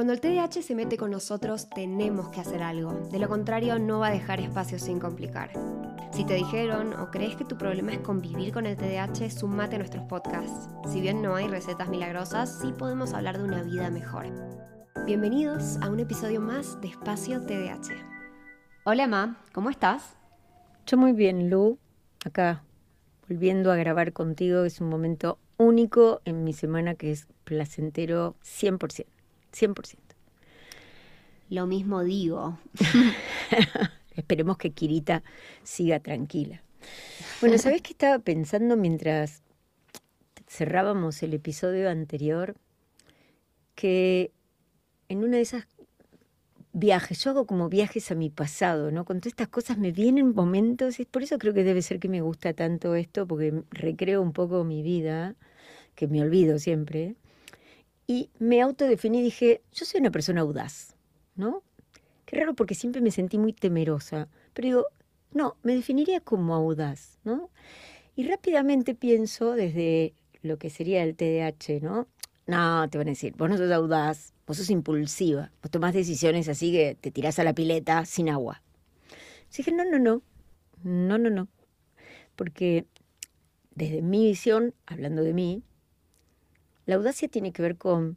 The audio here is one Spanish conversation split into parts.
Cuando el TDAH se mete con nosotros, tenemos que hacer algo. De lo contrario, no va a dejar espacio sin complicar. Si te dijeron o crees que tu problema es convivir con el TDAH, sumate a nuestros podcasts. Si bien no hay recetas milagrosas, sí podemos hablar de una vida mejor. Bienvenidos a un episodio más de Espacio TDAH. Hola, Ma, ¿cómo estás? Yo muy bien, Lu. Acá, volviendo a grabar contigo, es un momento único en mi semana que es placentero 100%. 100%. Lo mismo digo. Esperemos que Kirita siga tranquila. Bueno, ¿sabes qué estaba pensando mientras cerrábamos el episodio anterior? Que en una de esas viajes, yo hago como viajes a mi pasado, ¿no? Con todas estas cosas me vienen momentos, es por eso creo que debe ser que me gusta tanto esto, porque recreo un poco mi vida, que me olvido siempre. Y me autodefiní y dije, yo soy una persona audaz, ¿no? Qué raro porque siempre me sentí muy temerosa, pero digo, no, me definiría como audaz, ¿no? Y rápidamente pienso desde lo que sería el TDAH, ¿no? No, te van a decir, vos no sos audaz, vos sos impulsiva, vos tomás decisiones así que te tirás a la pileta sin agua. dije, no, no, no, no, no, no. Porque desde mi visión, hablando de mí, la audacia tiene que ver con,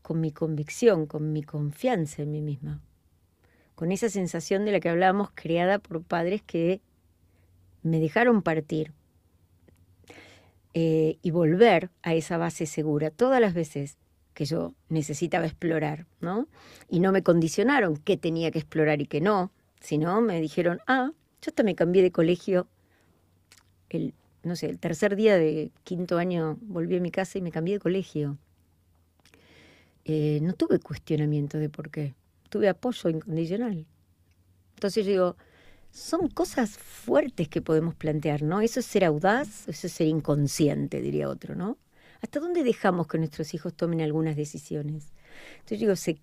con mi convicción, con mi confianza en mí misma, con esa sensación de la que hablábamos creada por padres que me dejaron partir eh, y volver a esa base segura todas las veces que yo necesitaba explorar, ¿no? Y no me condicionaron qué tenía que explorar y qué no, sino me dijeron, ah, yo hasta me cambié de colegio el no sé, el tercer día de quinto año volví a mi casa y me cambié de colegio. Eh, no tuve cuestionamiento de por qué, tuve apoyo incondicional. Entonces yo digo, son cosas fuertes que podemos plantear, ¿no? Eso es ser audaz, eso es ser inconsciente, diría otro, ¿no? ¿Hasta dónde dejamos que nuestros hijos tomen algunas decisiones? Entonces digo, se,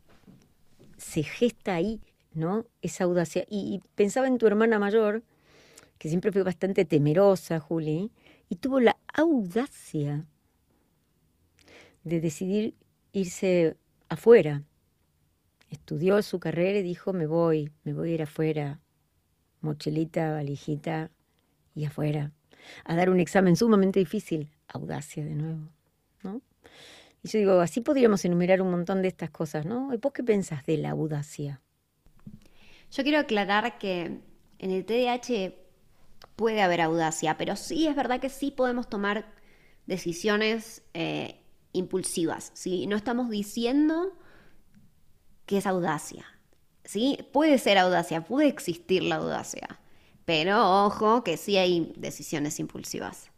se gesta ahí, ¿no? Esa audacia. y pensaba en tu hermana mayor, que siempre fue bastante temerosa, Juli, y tuvo la audacia de decidir irse afuera. Estudió su carrera y dijo, me voy, me voy a ir afuera, mochilita, valijita y afuera, a dar un examen sumamente difícil. Audacia de nuevo, ¿no? Y yo digo, así podríamos enumerar un montón de estas cosas, ¿no? ¿Y vos qué pensás de la audacia? Yo quiero aclarar que en el TDAH puede haber audacia, pero sí es verdad que sí podemos tomar decisiones eh, impulsivas, ¿sí? No estamos diciendo que es audacia, ¿sí? Puede ser audacia, puede existir la audacia, pero ojo que sí hay decisiones impulsivas.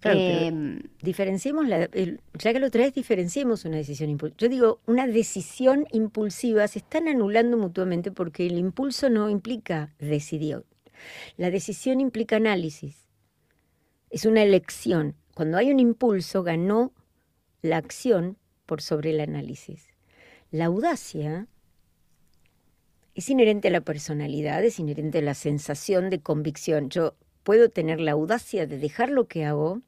Claro, em, diferenciemos, la, ya que lo traes, diferenciemos una decisión impulsiva. Yo digo, una decisión impulsiva se están anulando mutuamente porque el impulso no implica decidir, la decisión implica análisis. Es una elección. Cuando hay un impulso, ganó la acción por sobre el análisis. La audacia es inherente a la personalidad, es inherente a la sensación de convicción. Yo puedo tener la audacia de dejar lo que hago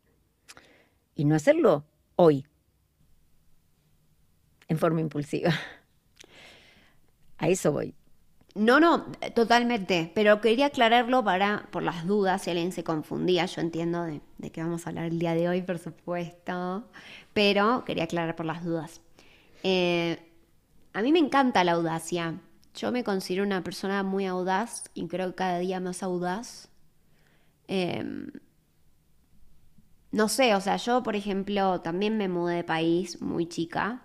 y no hacerlo hoy, en forma impulsiva. A eso voy. No, no, totalmente, pero quería aclararlo para, por las dudas, si alguien se confundía, yo entiendo de, qué vamos a hablar el día de hoy, por supuesto, pero quería aclarar por las dudas. Eh, a mí me encanta la audacia, yo me considero una persona muy audaz y creo que cada día más audaz. Em, no sé, o sea, yo, por ejemplo, también me mudé de país muy chica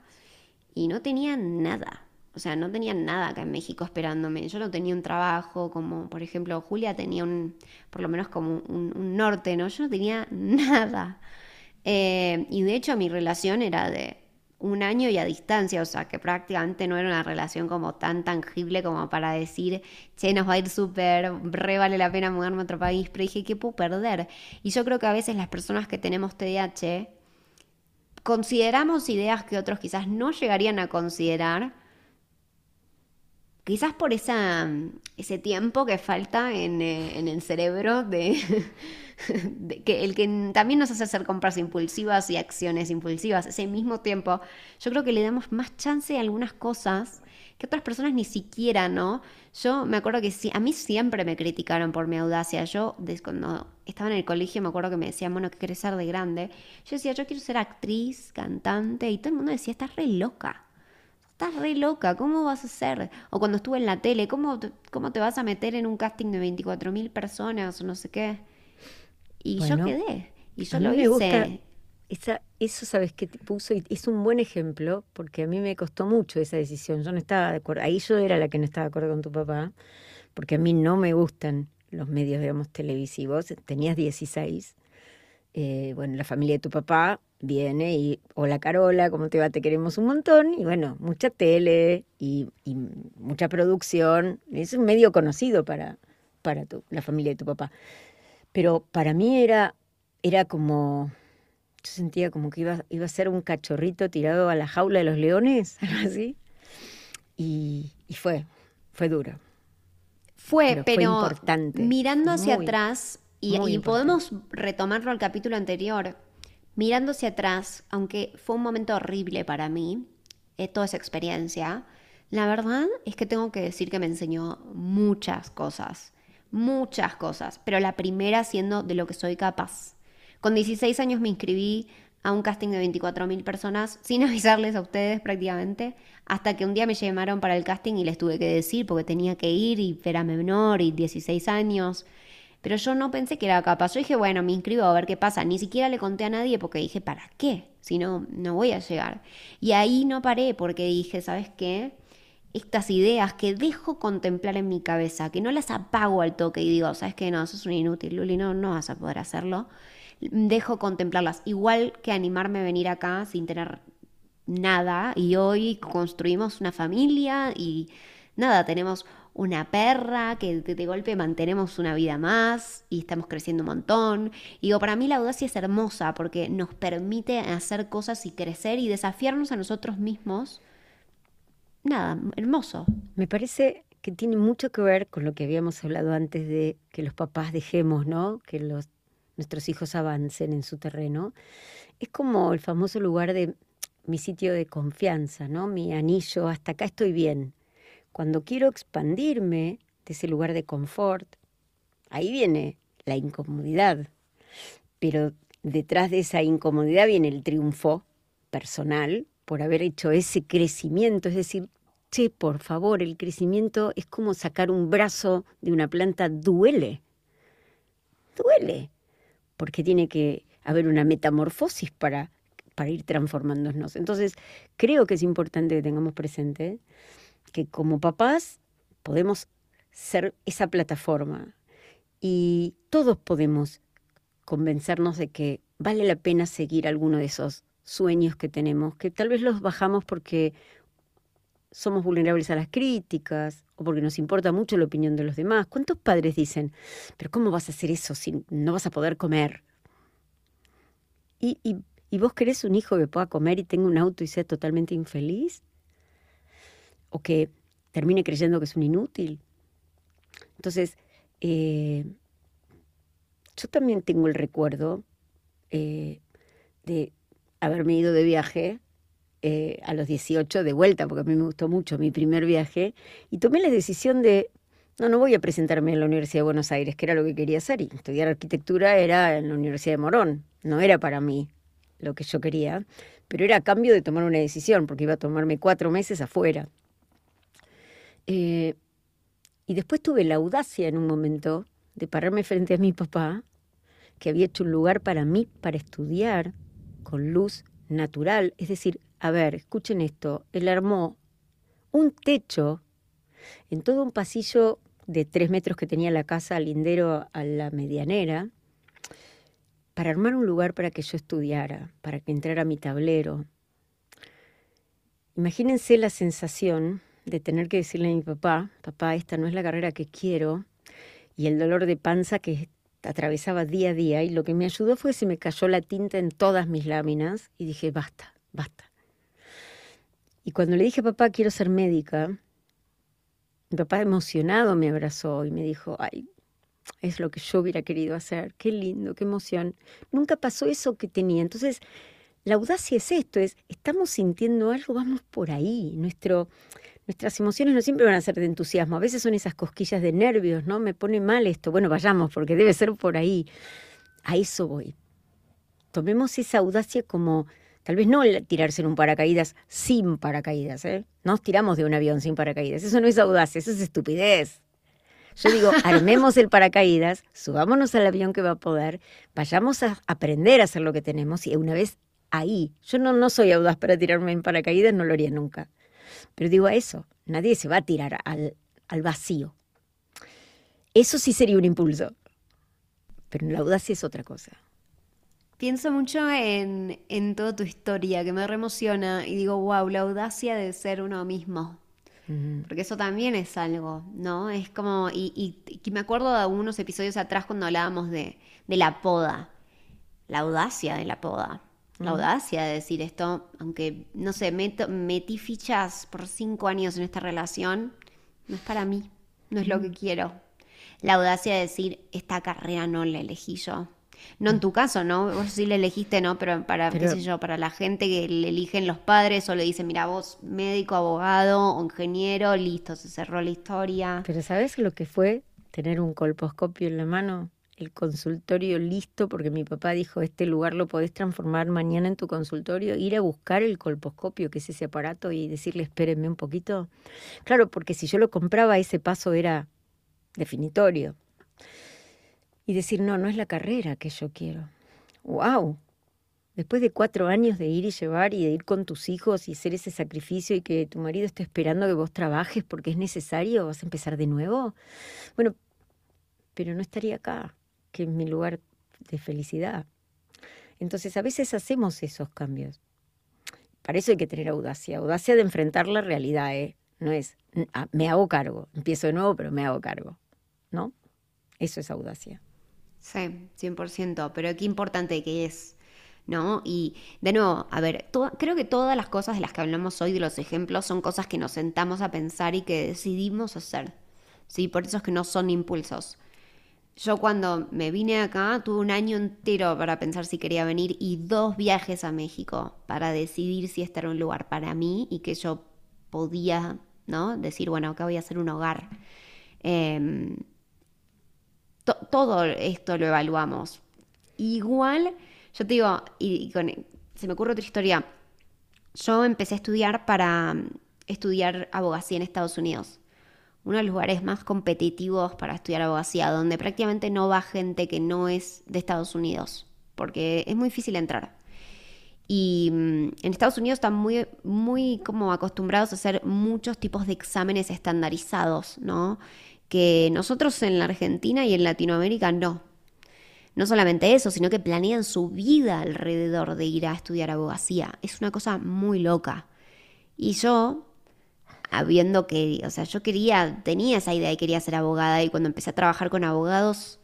y no tenía nada o sea, no tenía nada acá en México esperándome. Yo no tenía un trabajo, como por ejemplo Julia tenía un, por lo menos como un, norte, ¿no? Yo no tenía nada. Eh, y de hecho mi relación era de un año y a distancia, o sea que prácticamente no era una relación como tan tangible como para decir, che, nos va a ir súper, re vale la pena mudarme a otro país, pero dije, ¿qué puedo perder? Y yo creo que a veces las personas que tenemos TDAH consideramos ideas que otros quizás no llegarían a considerar, quizás por esa, ese tiempo que falta en, eh, en el cerebro de, que el que también nos hace hacer compras impulsivas y acciones impulsivas, ese mismo tiempo, yo creo que le damos más chance a algunas cosas que otras personas ni siquiera, ¿no? Yo me acuerdo que sí, a mí siempre me criticaron por mi audacia. Yo, desde cuando estaba en el colegio, me acuerdo que me decían, bueno, ¿qué querés ser de grande? Yo decía, yo quiero ser actriz, cantante, y todo el mundo decía, estás re loca. Estás re loca, ¿cómo vas a ser? O cuando estuve en la tele, ¿cómo te, cómo te vas a meter en un casting de 24 mil personas o no sé qué? Y yo quedé. Y yo lo hice. Esa, eso, ¿sabes qué te puso? Y es un buen ejemplo, porque a mí me costó mucho esa decisión. Yo no estaba de acuerdo. Ahí yo era la que no estaba de acuerdo con tu papá, porque a mí no me gustan los medios, digamos, televisivos. Tenías 16. Eh, bueno, la familia de tu papá viene y, hola Carola, ¿cómo te va? Te queremos un montón. Y bueno, mucha tele y, mucha producción. Es un medio conocido para, para tu, la familia de tu papá. Pero para mí era, era como yo sentía como que iba, iba a ser un cachorrito tirado a la jaula de los leones, algo así. Y, fue, fue duro. Fue, pero, importante, mirando hacia atrás, y, podemos retomarlo al capítulo anterior, mirando hacia atrás, aunque fue un momento horrible para mí, eh, toda esa experiencia, la verdad es que tengo que decir que me enseñó muchas cosas, muchas cosas, pero la primera siendo de lo que soy capaz. Con 16 años me inscribí a un casting de 24.000 personas sin avisarles a ustedes prácticamente, hasta que un día me llamaron para el casting y les tuve que decir porque tenía que ir y era menor y 16 años. Pero yo no pensé que era capaz. Yo dije, bueno, me inscribo a ver qué pasa. Ni siquiera le conté a nadie porque dije, ¿para qué? Si no, no voy a llegar. Y ahí no paré porque dije, ¿sabes qué? Estas ideas que dejo contemplar en mi cabeza, que no las apago al toque y digo, ¿sabes qué? No, eso es un inútil, Luli, no, no vas a poder hacerlo dejo contemplarlas. Igual que animarme a venir acá sin tener nada y hoy construimos una familia y nada, tenemos una perra que de, golpe mantenemos una vida más y estamos creciendo un montón. Y digo, para mí la audacia es hermosa porque nos permite hacer cosas y crecer y desafiarnos a nosotros mismos. Nada, hermoso. Me parece que tiene mucho que ver con lo que habíamos hablado antes de que los papás dejemos, ¿no? Que los nuestros hijos avancen en su terreno, es como el famoso lugar de mi sitio de confianza, ¿no? Mi anillo, hasta acá estoy bien. Cuando quiero expandirme de ese lugar de confort, ahí viene la incomodidad. Pero detrás de esa incomodidad viene el triunfo personal por haber hecho ese crecimiento, es decir, che, por favor, el crecimiento es como sacar un brazo de una planta, duele. Duele porque tiene que haber una metamorfosis para, para ir transformándonos. Entonces, creo que es importante que tengamos presente que como papás podemos ser esa plataforma y todos podemos convencernos de que vale la pena seguir alguno de esos sueños que tenemos, que tal vez los bajamos porque somos vulnerables a las críticas o porque nos importa mucho la opinión de los demás. ¿Cuántos padres dicen, pero ¿cómo vas a hacer eso si no vas a poder comer? ¿Y, y, vos querés un hijo que pueda comer y tenga un auto y sea totalmente infeliz? ¿O que termine creyendo que es un inútil? Entonces, eh, yo también tengo el recuerdo eh, de haberme ido de viaje eh, a los 18 de vuelta, porque a mí me gustó mucho mi primer viaje, y tomé la decisión de, no, no voy a presentarme en la Universidad de Buenos Aires, que era lo que quería hacer, y estudiar arquitectura era en la Universidad de Morón, no era para mí lo que yo quería, pero era a cambio de tomar una decisión, porque iba a tomarme cuatro meses afuera. Eh, y después tuve la audacia en un momento de pararme frente a mi papá, que había hecho un lugar para mí para estudiar con luz natural, es decir, a ver, escuchen esto, él armó un techo en todo un pasillo de tres metros que tenía la casa lindero a la medianera, para armar un lugar para que yo estudiara, para que entrara mi tablero. Imagínense la sensación de tener que decirle a mi papá, papá, esta no es la carrera que quiero, y el dolor de panza que atravesaba día a día, y lo que me ayudó fue que se me cayó la tinta en todas mis láminas, y dije, basta, basta. Y cuando le dije, papá, quiero ser médica, Mi papá emocionado me abrazó y me dijo, ay, es lo que yo hubiera querido hacer, qué lindo, qué emoción. Nunca pasó eso que tenía. Entonces, la audacia es esto, es, estamos sintiendo algo, vamos por ahí. Nuestro, nuestras emociones no siempre van a ser de entusiasmo, a veces son esas cosquillas de nervios, ¿no? Me pone mal esto. Bueno, vayamos, porque debe ser por ahí. A eso voy. Tomemos esa audacia como, tal vez no tirarse en un paracaídas sin paracaídas, ¿eh? Nos tiramos de un avión sin paracaídas. Eso no es audacia, eso es estupidez. Yo digo, armemos el paracaídas, subámonos al avión que va a poder, vayamos a aprender a hacer lo que tenemos y una vez ahí, yo no, no soy audaz para tirarme en paracaídas, no lo haría nunca. Pero digo eso, nadie se va a tirar al, al vacío. Eso sí sería un impulso. Pero la audacia es otra cosa. Pienso mucho en, en toda tu historia, que me reemociona, y digo, wow, la audacia de ser uno mismo. Porque eso también es algo, ¿no? Es como, y, y, me acuerdo de algunos episodios atrás cuando hablábamos de, de la poda, la audacia de la poda, la audacia de decir esto, aunque, no sé, metí fichas por cinco años en esta relación, no es para mí, no es lo que quiero. La audacia de decir, esta carrera no la elegí yo, no en tu caso, ¿no? Vos sí le elegiste, ¿no? Pero para, qué sé yo, para la gente que le eligen los padres o le dicen, mira, vos médico, abogado o ingeniero, listo, se cerró la historia. Pero ¿sabes lo que fue tener un colposcopio en la mano? El consultorio listo, porque mi papá dijo, este lugar lo podés transformar mañana en tu consultorio, ir a buscar el colposcopio, que es ese aparato, y decirle, espérenme un poquito. Claro, porque si yo lo compraba, ese paso era definitorio y decir, no, no es la carrera que yo quiero. ¡Wow! Después de cuatro años de ir y llevar y de ir con tus hijos y hacer ese sacrificio y que tu marido esté esperando que vos trabajes porque es necesario, ¿vas a empezar de nuevo? Bueno, pero no estaría acá, que es mi lugar de felicidad. Entonces a veces hacemos esos cambios. Para eso hay que tener audacia, audacia de enfrentar la realidad, ¿eh? No es, ah, me hago cargo, empiezo de nuevo, pero me hago cargo, ¿no? Eso es audacia. Sí, 100%, pero qué importante que es, ¿no? Y de nuevo, a ver, creo que todas las cosas de las que hablamos hoy, de los ejemplos, son cosas que nos sentamos a pensar y que decidimos hacer, ¿sí? Por eso es que no son impulsos. Yo cuando me vine acá tuve un año entero para pensar si quería venir y dos viajes a México para decidir si este era un lugar para mí y que yo podía, ¿no? Decir, bueno, acá voy a hacer un hogar. Eh, todo esto lo evaluamos. Igual, yo te digo, y, se me ocurre otra historia. Yo empecé a estudiar para estudiar abogacía en Estados Unidos. Uno de los lugares más competitivos para estudiar abogacía, donde prácticamente no va gente que no es de Estados Unidos, porque es muy difícil entrar. Y mm, en Estados Unidos están muy, muy como acostumbrados a hacer muchos tipos de exámenes estandarizados, ¿no? que nosotros en la Argentina y en Latinoamérica no. No solamente eso, sino que planean su vida alrededor de ir a estudiar abogacía. Es una cosa muy loca. Y yo, habiendo que, o sea, yo quería, tenía esa idea y quería ser abogada y cuando empecé a trabajar con abogados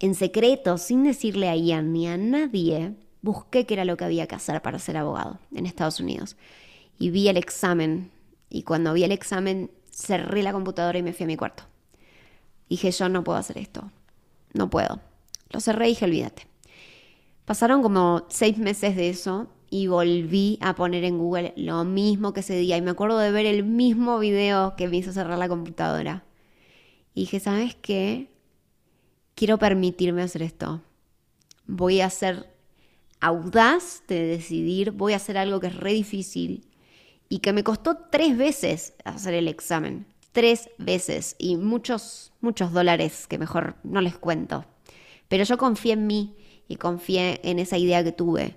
en secreto, sin decirle a Ian ni a nadie, busqué qué era lo que había que hacer para ser abogado en Estados Unidos. Y vi el examen. Y cuando vi el examen, cerré la computadora y me fui a mi cuarto. Dije, yo no puedo hacer esto. No puedo. Lo cerré y dije, olvídate. Pasaron como seis meses de eso y volví a poner en Google lo mismo que ese día. Y me acuerdo de ver el mismo video que me hizo cerrar la computadora. Y dije, ¿sabes qué? Quiero permitirme hacer esto. Voy a ser audaz de decidir, voy a hacer algo que es re difícil y que me costó tres veces hacer el examen tres veces y muchos, muchos dólares que mejor no les cuento. Pero yo confié en mí y confié en esa idea que tuve.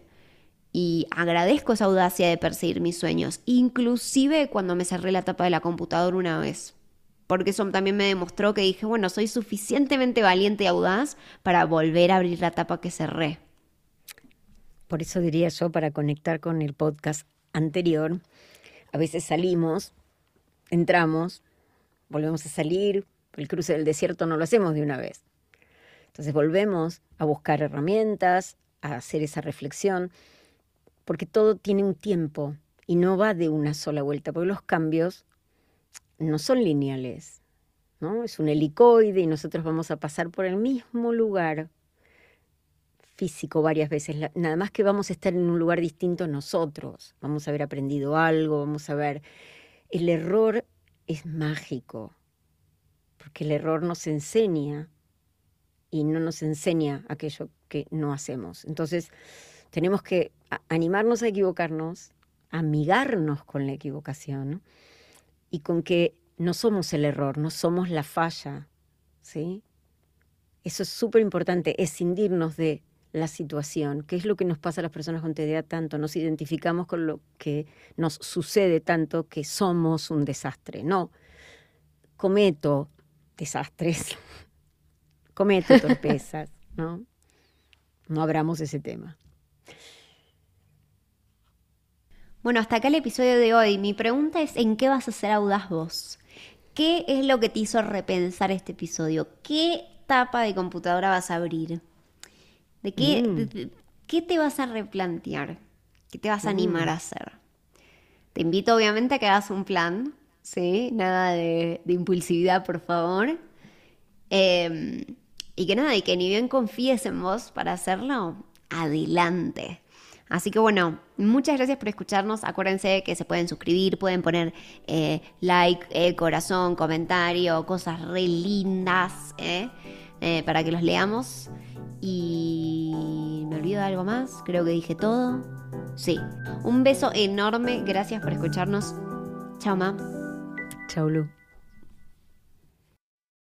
Y agradezco esa audacia de perseguir mis sueños, inclusive cuando me cerré la tapa de la computadora una vez. Porque eso también me demostró que dije, bueno, soy suficientemente valiente y audaz para volver a abrir la tapa que cerré. Por eso diría yo, para conectar con el podcast anterior, a veces salimos, entramos, volvemos a salir, el cruce del desierto no lo hacemos de una vez. Entonces volvemos a buscar herramientas, a hacer esa reflexión, porque todo tiene un tiempo y no va de una sola vuelta, porque los cambios no son lineales, ¿no? Es un helicoide y nosotros vamos a pasar por el mismo lugar físico varias veces, nada más que vamos a estar en un lugar distinto nosotros, vamos a haber aprendido algo, vamos a ver, el error es mágico, porque el error nos enseña y no nos enseña aquello que no hacemos. Entonces, tenemos que animarnos a equivocarnos, amigarnos con la equivocación y con que no somos el error, no somos la falla, ¿sí? Eso es súper importante, escindirnos de la situación, qué es lo que nos pasa a las personas con TDA tanto, nos identificamos con lo que nos sucede tanto que somos un desastre. No, cometo desastres, cometo torpezas, ¿no? No abramos ese tema. Bueno, hasta acá el episodio de hoy. Mi pregunta es, ¿en qué vas a ser audaz vos? ¿Qué es lo que te hizo repensar este episodio? ¿Qué tapa de computadora vas a abrir? ¿De qué, mm. qué te vas a replantear? ¿Qué te vas a animar a mm. hacer? Te invito obviamente a que hagas un plan, ¿sí? Nada de, impulsividad, por favor. Em, y que nada, y que ni bien confíes en vos para hacerlo, adelante. Así que bueno, muchas gracias por escucharnos. Acuérdense que se pueden suscribir, pueden poner eh, like, eh, corazón, comentario, cosas re lindas eh, para que los leamos. Y me olvido de algo más, creo que dije todo. Sí, un beso enorme, gracias por escucharnos. Chao, ma. Chao, Lu.